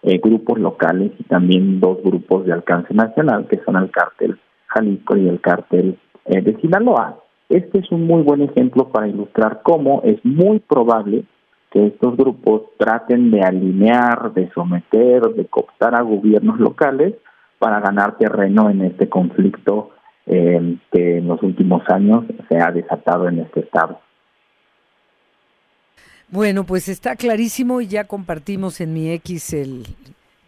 S11: eh, grupos locales y también dos grupos de alcance nacional, que son el cártel Jalisco y el cártel eh, de Sinaloa. Este es un muy buen ejemplo para ilustrar cómo es muy probable que estos grupos traten de alinear, de someter, de cooptar a gobiernos locales para ganar terreno en este conflicto eh, que en los últimos años se ha desatado en este estado.
S2: Bueno, pues está clarísimo y ya compartimos en mi X el,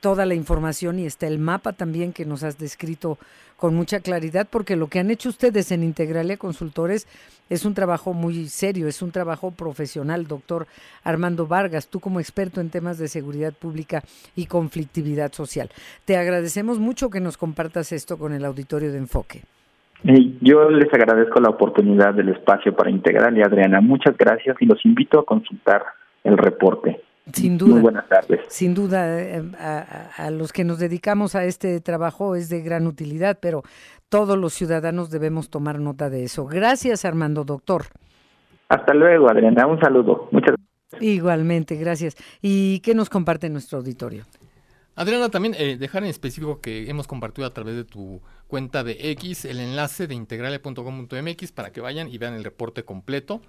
S2: toda la información y está el mapa también que nos has descrito con mucha claridad, porque lo que han hecho ustedes en Integralia Consultores es un trabajo muy serio, es un trabajo profesional, doctor Armando Vargas, tú como experto en temas de seguridad pública y conflictividad social. Te agradecemos mucho que nos compartas esto con el auditorio de Enfoque.
S11: Yo les agradezco la oportunidad del espacio para Integralia, Adriana. Muchas gracias y los invito a consultar el reporte.
S2: Sin duda.
S11: Muy buenas tardes.
S2: Sin duda, eh, a, los que nos dedicamos a este trabajo es de gran utilidad, pero todos los ciudadanos debemos tomar nota de eso. Gracias, Armando, doctor.
S11: Hasta luego, Adriana. Un saludo. Muchas gracias.
S2: Igualmente, gracias. ¿Y qué nos comparte nuestro auditorio?
S4: Adriana, también eh, dejar en específico que hemos compartido a través de tu cuenta de X el enlace de integrale.com.mx para que vayan y vean el reporte completo.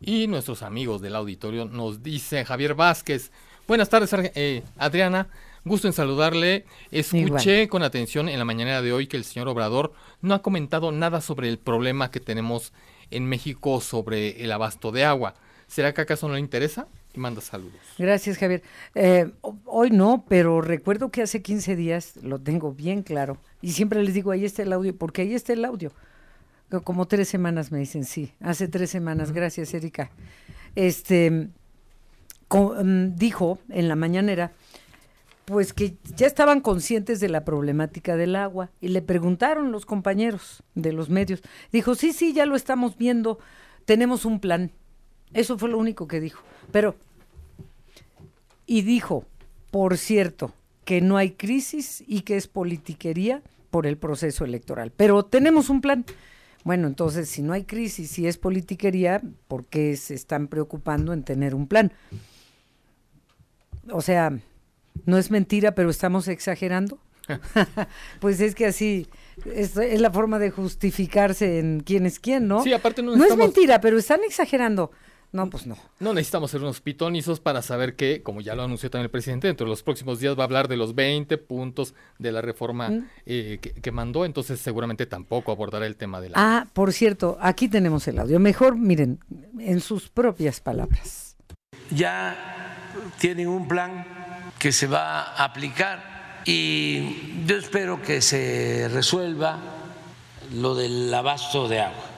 S4: Y nuestros amigos del auditorio nos dice Javier Vázquez. Buenas tardes, eh, Adriana. Gusto en saludarle. Escuché con atención en la mañana de hoy que el señor Obrador no ha comentado nada sobre el problema que tenemos en México sobre el abasto de agua. ¿Será que acaso no le interesa? Y manda saludos.
S2: Gracias, Javier. Eh, hoy no, pero recuerdo que hace 15 días, lo tengo bien claro, y siempre les digo, ahí está el audio, porque ahí está el audio. Como tres semanas me dicen, sí, hace tres semanas, gracias, Erika. Este, mm, dijo en la mañanera, pues que ya estaban conscientes de la problemática del agua y le preguntaron los compañeros de los medios. Dijo, sí, sí, ya lo estamos viendo, tenemos un plan. Eso fue lo único que dijo. Pero, y dijo, por cierto, que no hay crisis y que es politiquería por el proceso electoral. Pero tenemos un plan. Bueno, entonces, si no hay crisis y es politiquería, ¿por qué se están preocupando en tener un plan? O sea, no es mentira, pero estamos exagerando. pues es que así es, la forma de justificarse en quién es quién, ¿no?
S4: Sí, aparte
S2: no, no es mentira, pero están exagerando. No, pues no.
S4: No necesitamos ser unos pitonizos para saber que, como ya lo anunció también el presidente, dentro de los próximos días va a hablar de los 20 puntos de la reforma mm. eh, que, mandó, entonces seguramente tampoco abordará el tema de la...
S2: Ah, por cierto, aquí tenemos el audio. Mejor, miren, en sus propias palabras.
S12: Ya tienen un plan que se va a aplicar y yo espero que se resuelva lo del abasto de agua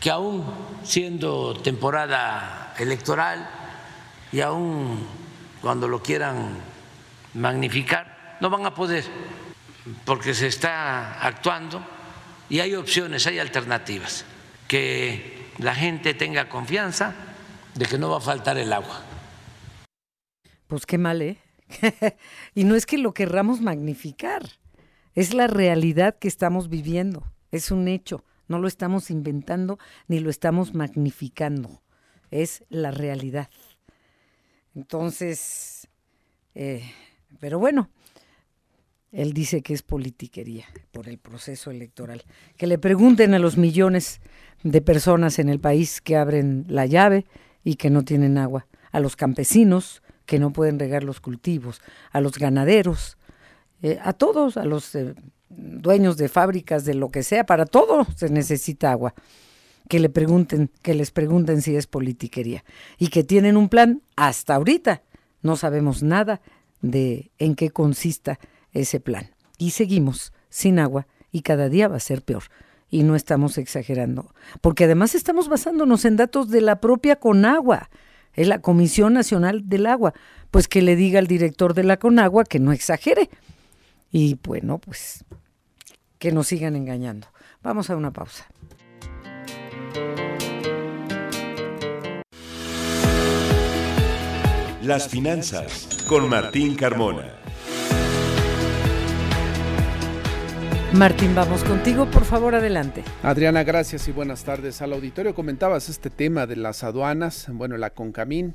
S12: que aún siendo temporada electoral y aún cuando lo quieran magnificar, no van a poder, porque se está actuando y hay opciones, hay alternativas, que la gente tenga confianza de que no va a faltar el agua.
S2: Pues qué mal, ¿eh? y no es que lo querramos magnificar, es la realidad que estamos viviendo, es un hecho. No lo estamos inventando ni lo estamos magnificando. Es la realidad. Entonces, eh, pero bueno, él dice que es politiquería por el proceso electoral. Que le pregunten a los millones de personas en el país que abren la llave y que no tienen agua, a los campesinos que no pueden regar los cultivos, a los ganaderos, eh, a todos, a los eh, dueños de fábricas, de lo que sea, para todo se necesita agua. Que le pregunten, que les pregunten si es politiquería. Y que tienen un plan hasta ahorita. No sabemos nada de en qué consista ese plan. Y seguimos sin agua y cada día va a ser peor. Y no estamos exagerando. Porque además estamos basándonos en datos de la propia Conagua. Es la Comisión Nacional del Agua. Pues que le diga al director de la Conagua que no exagere. Y bueno, pues que nos sigan engañando. Vamos a una pausa.
S13: Las finanzas con Martín Carmona.
S2: Martín, vamos contigo, por favor, adelante.
S13: Adriana, gracias y buenas tardes al auditorio. Comentabas este tema de las aduanas, bueno, la CONCAMIN,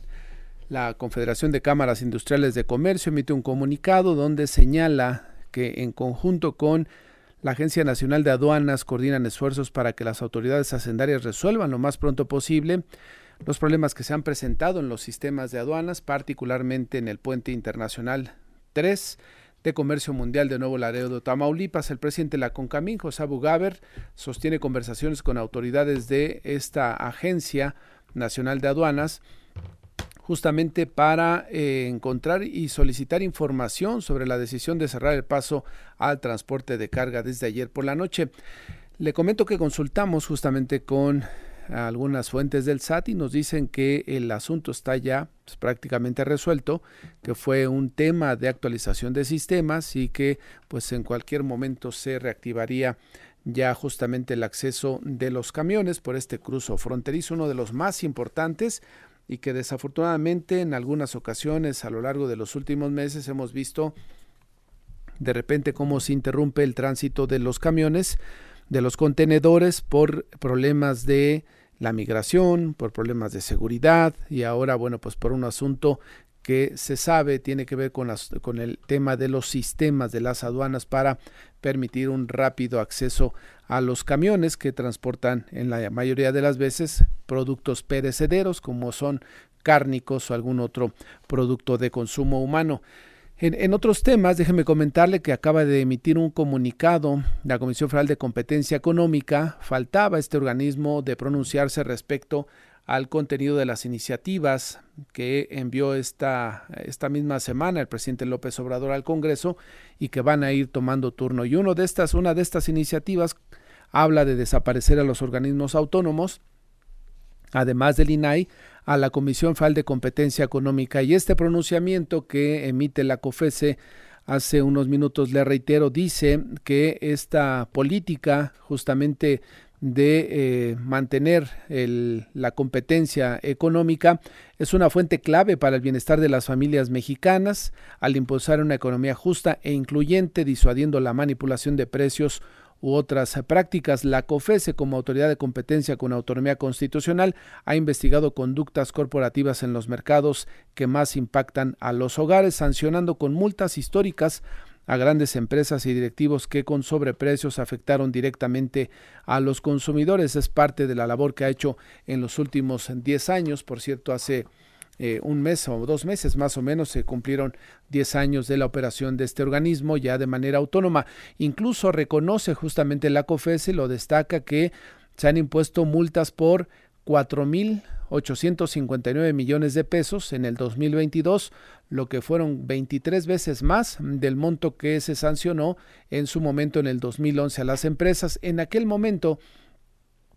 S13: la Confederación de Cámaras Industriales de Comercio, emite un comunicado donde señala que en conjunto con la Agencia Nacional de Aduanas coordinan esfuerzos para que las autoridades hacendarias resuelvan lo más pronto posible los problemas que se han presentado en los sistemas de aduanas, particularmente en el puente internacional 3 de Comercio Mundial de Nuevo Laredo, Tamaulipas. El presidente de la CONCAMIN, José Abugaber, sostiene conversaciones con autoridades de esta Agencia Nacional de Aduanas justamente para eh, encontrar y solicitar información sobre la decisión de cerrar el paso al transporte de carga desde ayer por la noche. Le comento que consultamos justamente con algunas fuentes del SAT y nos dicen que el asunto está ya pues, prácticamente resuelto, que fue un tema de actualización de sistemas y que pues en cualquier momento se reactivaría ya justamente el acceso de los camiones por este cruzo fronterizo, uno de los más importantes y que desafortunadamente en algunas ocasiones a lo largo de los últimos meses hemos visto de repente cómo se interrumpe el tránsito de los camiones de los contenedores por problemas de la migración, por problemas de seguridad y ahora, bueno, pues por un asunto que se sabe tiene que ver con, el tema de los sistemas de las aduanas para permitir un rápido acceso a los camiones que transportan en la mayoría de las veces productos perecederos como son cárnicos o algún otro producto de consumo humano. En, otros temas, déjeme comentarle que acaba de emitir un comunicado la Comisión Federal de Competencia Económica. Faltaba este organismo de pronunciarse respecto al contenido de las iniciativas que envió esta, esta misma semana el presidente López Obrador al Congreso y que van a ir tomando turno. Y uno de estas, una de estas iniciativas habla de desaparecer a los organismos autónomos, además del INAI, a la Comisión Federal de Competencia Económica. Y este pronunciamiento que emite la COFESE hace unos minutos, le reitero, dice que esta política justamente de eh, mantener la competencia económica es una fuente clave para el bienestar de las familias mexicanas al impulsar una economía justa e incluyente, disuadiendo la manipulación de precios u otras prácticas. La COFESE, como autoridad de competencia con autonomía constitucional, ha investigado conductas corporativas en los mercados que más impactan a los hogares, sancionando con multas históricas a grandes empresas y directivos que con sobreprecios afectaron directamente a los consumidores. Es parte de la labor que ha hecho en los últimos 10 años. Por cierto, hace eh, un mes o dos meses más o menos se cumplieron 10 años de la operación de este organismo ya de manera autónoma. Incluso reconoce justamente la COFESE, lo destaca que se han impuesto multas por 4.859 millones de pesos en el 2022, lo que fueron 23 veces más del monto que se sancionó en su momento en el 2011 a las empresas. En aquel momento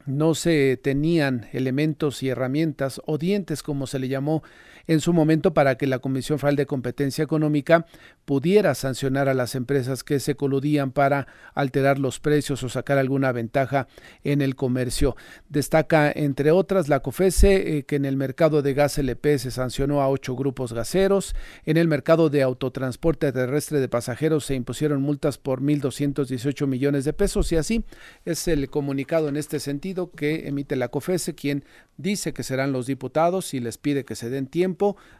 S13: no se tenían elementos y herramientas o dientes, como se le llamó en su momento, para que la Comisión Federal de Competencia Económica pudiera sancionar a las empresas que se coludían para alterar los precios o sacar alguna ventaja en el comercio. Destaca, entre otras, la COFESE, eh, que en el mercado de gas LP se sancionó a ocho grupos gaseros, en el mercado de autotransporte terrestre de pasajeros se impusieron multas por 1.218 millones de pesos y así es el comunicado en este sentido que emite la COFESE, quien dice que serán los diputados y les pide que se den tiempo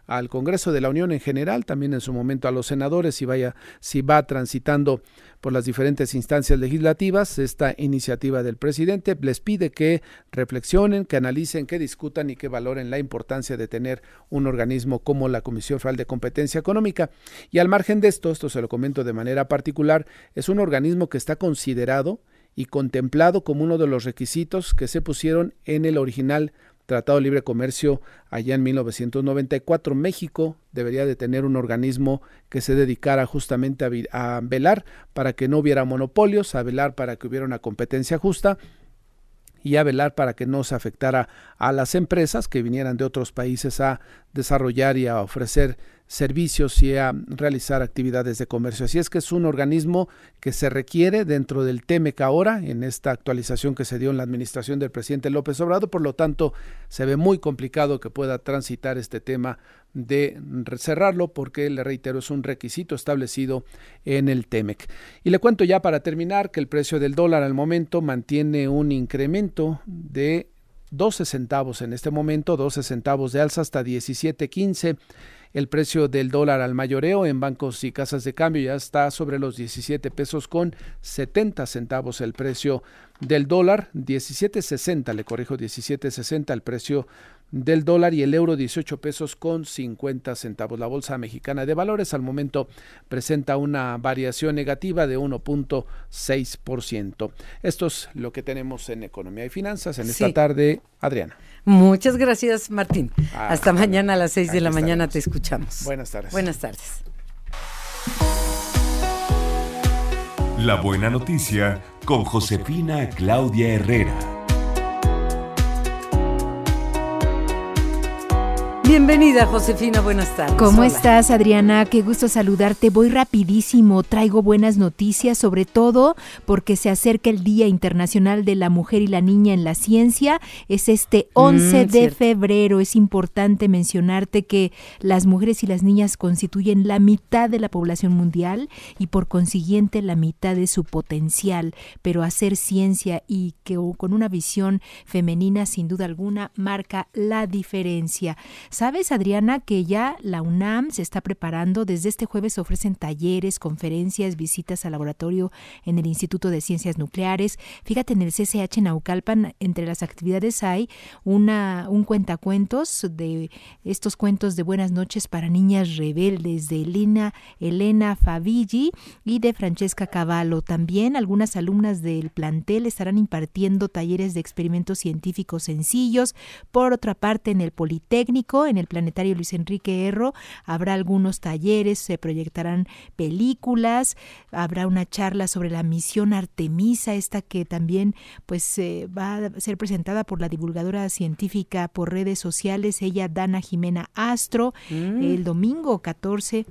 S13: al Congreso de la Unión en general, también en su momento a los senadores, si vaya, si va transitando por las diferentes instancias legislativas esta iniciativa del presidente. Les pide que reflexionen, que analicen, que discutan y que valoren la importancia de tener un organismo como la Comisión Federal de Competencia Económica. Y al margen de esto, esto se lo comento de manera particular, es un organismo que está considerado y contemplado como uno de los requisitos que se pusieron en el original Tratado de Libre Comercio allá en 1994. México debería de tener un organismo que se dedicara justamente a, velar para que no hubiera monopolios, a velar para que hubiera una competencia justa y a velar para que no se afectara a las empresas que vinieran de otros países a desarrollar y a ofrecer servicios y a realizar actividades de comercio. Así es que es un organismo que se requiere dentro del TEMEC ahora, en esta actualización que se dio en la administración del presidente López Obrador, por lo tanto se ve muy complicado que pueda transitar este tema de cerrarlo porque, le reitero, es un requisito establecido en el TEMEC. Y le cuento ya para terminar que el precio del dólar al momento mantiene un incremento de 12 centavos en este momento, 12 centavos de alza hasta 17.15. El precio del dólar al mayoreo en bancos y casas de cambio ya está sobre los 17 pesos con 70 centavos el precio del dólar, 17.60, le corrijo 17.60 el precio del dólar y el euro 18 pesos con 50 centavos. La Bolsa Mexicana de Valores al momento presenta una variación negativa de 1.6%. Esto es lo que tenemos en Economía y Finanzas en esta tarde. Adriana.
S2: Muchas gracias, Martín. Hasta mañana a las 6 de la mañana te escuchamos.
S13: Buenas tardes.
S2: Buenas tardes.
S14: La buena noticia con Josefina Claudia Herrera.
S2: Bienvenida, Josefina, buenas tardes.
S15: ¿Cómo estás, Adriana? Qué gusto saludarte. Voy rapidísimo, traigo buenas noticias, sobre todo porque se acerca el Día Internacional de la Mujer y la Niña en la Ciencia. Es este 11 mm, de febrero. Es importante mencionarte que las mujeres y las niñas constituyen la mitad de la población mundial y por consiguiente la mitad de su potencial. Pero hacer ciencia y que con una visión femenina, sin duda alguna, marca la diferencia. ¿Sabes, Adriana, que ya la UNAM se está preparando? Desde este jueves ofrecen talleres, conferencias, visitas al laboratorio en el Instituto de Ciencias Nucleares. Fíjate, en el CCH Naucalpan, entre las actividades hay una, un cuentacuentos de estos cuentos de buenas noches para niñas rebeldes de Elena, Elena Favigi y de Francesca Cavallo. También algunas alumnas del plantel estarán impartiendo talleres de experimentos científicos sencillos. Por otra parte, en el Politécnico, en el Planetario Luis Enrique Erro habrá algunos talleres, se proyectarán películas, habrá una charla sobre la misión Artemisa, esta que también pues eh, va a ser presentada por la divulgadora científica por redes sociales, ella Dana Jimena Astro, mm. el domingo 14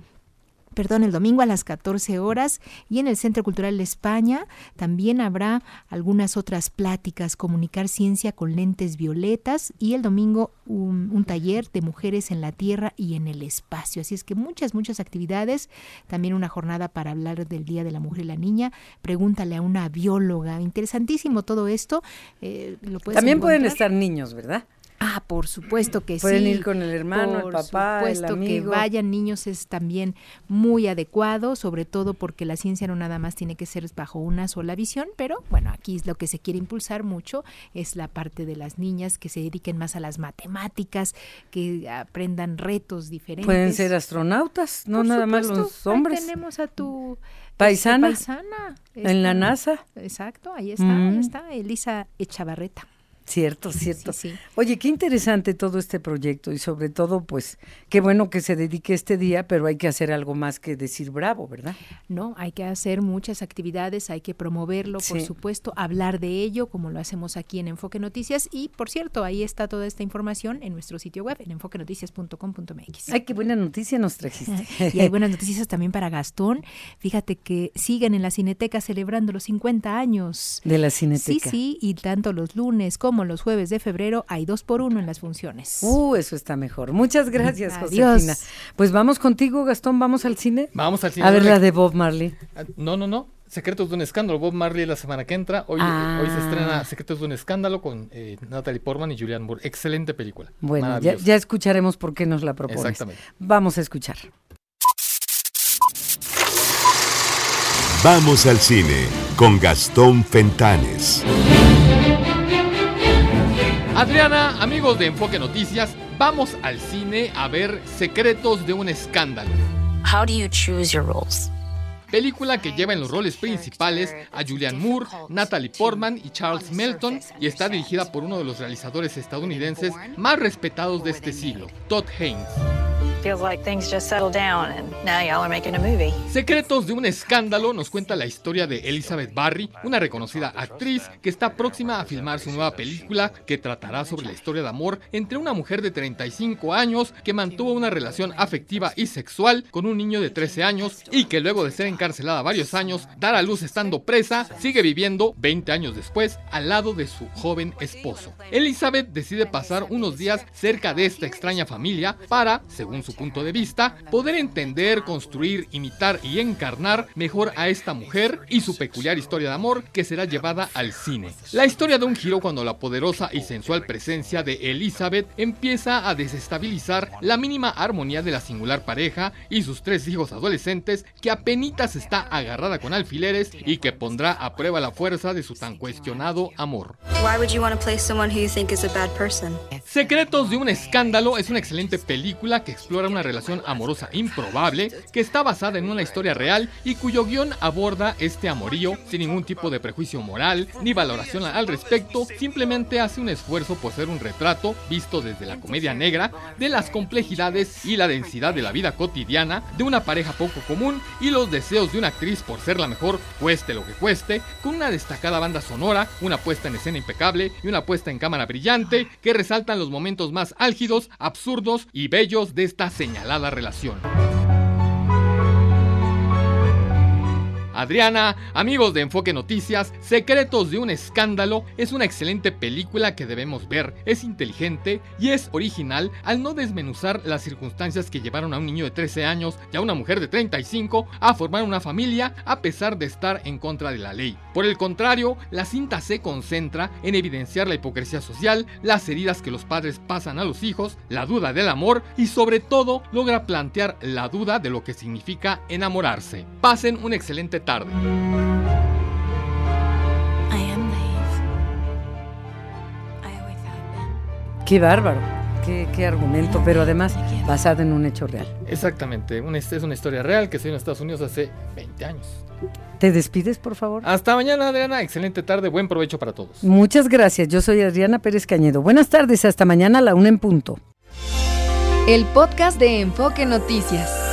S15: perdón, el domingo a las 14 horas y en el Centro Cultural de España también habrá algunas otras pláticas, comunicar ciencia con lentes violetas y el domingo un, taller de mujeres en la tierra y en el espacio. Así es que muchas, muchas actividades, también una jornada para hablar del Día de la Mujer y la Niña. Pregúntale a una bióloga. Interesantísimo todo esto.
S2: Eh, también pueden estar niños, ¿verdad?
S15: Ah, por supuesto que
S2: sí. Pueden ir con el hermano, el papá, el amigo.
S15: que vayan niños es también muy adecuado, sobre todo porque la ciencia no nada más tiene que ser bajo una sola visión, pero bueno, aquí lo que se quiere impulsar mucho es la parte de las niñas que se dediquen más a las matemáticas, que aprendan retos diferentes.
S2: Pueden ser astronautas, no nada más los hombres.
S15: Ahí tenemos a tu
S2: paisana,
S15: paisana
S2: en la NASA.
S15: Exacto, ahí está, ahí está Elisa Echavarreta.
S2: Cierto, cierto. Oye, qué interesante todo este proyecto y sobre todo, pues, qué bueno que se dedique este día, pero hay que hacer algo más que decir bravo, ¿verdad?
S15: No, hay que hacer muchas actividades, hay que promoverlo, por supuesto, hablar de ello, como lo hacemos aquí en Enfoque Noticias. Y, por cierto, ahí está toda esta información en nuestro sitio web, en enfoquenoticias.com.mx.
S2: Ay, qué buena noticia nos trajiste.
S15: y hay buenas noticias también para Gastón. Fíjate que siguen en la Cineteca celebrando los 50 años.
S2: De la Cineteca.
S15: Sí, sí, y tanto los lunes como como los jueves de febrero hay dos por uno en las funciones.
S2: Uh, eso está mejor. Muchas gracias, Josefina. Pues vamos contigo, Gastón, vamos al cine.
S4: Vamos al cine.
S2: A ver la de Bob Marley.
S4: Ah, no, no, no. Secretos de un escándalo. Bob Marley la semana que entra. Hoy, ah. hoy se estrena Secretos de un escándalo con eh, Natalie Portman y Julianne Moore. Excelente película.
S2: Bueno, ya, ya, escucharemos por qué nos la propones. Exactamente. Vamos a escuchar.
S14: Vamos al cine con Gastón Fentanes.
S4: Adriana, amigos de Enfoque Noticias, vamos al cine a ver Secretos de un Escándalo.
S16: How do you choose your roles?
S4: Película que lleva en los roles principales a Julianne Moore, Natalie Portman y Charles Melton y está dirigida por uno de los realizadores estadounidenses más respetados de este siglo, Todd Haynes.
S16: Feels like things just settled down and now y'all are making a movie.
S4: Secretos de un escándalo nos cuenta la historia de Elizabeth Barry, una reconocida actriz que está próxima a filmar su nueva película que tratará sobre la historia de amor entre una mujer de 35 años que mantuvo una relación afectiva y sexual con un niño de 13 años y que luego de ser encarcelada varios años, dar a luz estando presa, sigue viviendo 20 años después al lado de su joven esposo. Elizabeth decide pasar unos días cerca de esta extraña familia para, según su punto de vista, poder entender, construir, imitar y encarnar mejor a esta mujer y su peculiar historia de amor que será llevada al cine. La historia da un giro cuando la poderosa y sensual presencia de Elizabeth empieza a desestabilizar la mínima armonía de la singular pareja y sus tres hijos adolescentes que apenas está agarrada con alfileres y que pondrá a prueba la fuerza de su tan cuestionado amor.
S16: Why would you want to play someone who you think is a bad person?
S4: Secretos de un escándalo es una excelente película que explora una relación amorosa improbable que está basada en una historia real y cuyo guion aborda este amorío sin ningún tipo de prejuicio moral ni valoración al respecto, simplemente hace un esfuerzo por ser un retrato visto desde la comedia negra de las complejidades y la densidad de la vida cotidiana de una pareja poco común y los deseos de una actriz por ser la mejor, cueste lo que cueste, con una destacada banda sonora, una puesta en escena impecable y una puesta en cámara brillante que resaltan los momentos más álgidos, absurdos y bellos de esta señalada relación. Adriana, amigos de Enfoque Noticias, Secretos de un Escándalo es una excelente película que debemos ver. Es inteligente y es original al no desmenuzar las circunstancias que llevaron a un niño de 13 años y a una mujer de 35 a formar una familia a pesar de estar en contra de la ley. Por el contrario, la cinta se concentra en evidenciar la hipocresía social, las heridas que los padres pasan a los hijos, la duda del amor y sobre todo logra plantear la duda de lo que significa enamorarse. Pasen un excelente tarde.
S2: Qué bárbaro, qué, qué argumento, pero además basado en un hecho real.
S4: Exactamente, un- es una historia real que se dio en Estados Unidos hace 20 años.
S2: ¿Te despides, por favor?
S4: Hasta mañana, Adriana. Excelente tarde, buen provecho para todos.
S2: Muchas gracias. Yo soy Adriana Pérez Cañedo. Buenas tardes, hasta mañana a la una en punto.
S1: El podcast de Enfoque Noticias.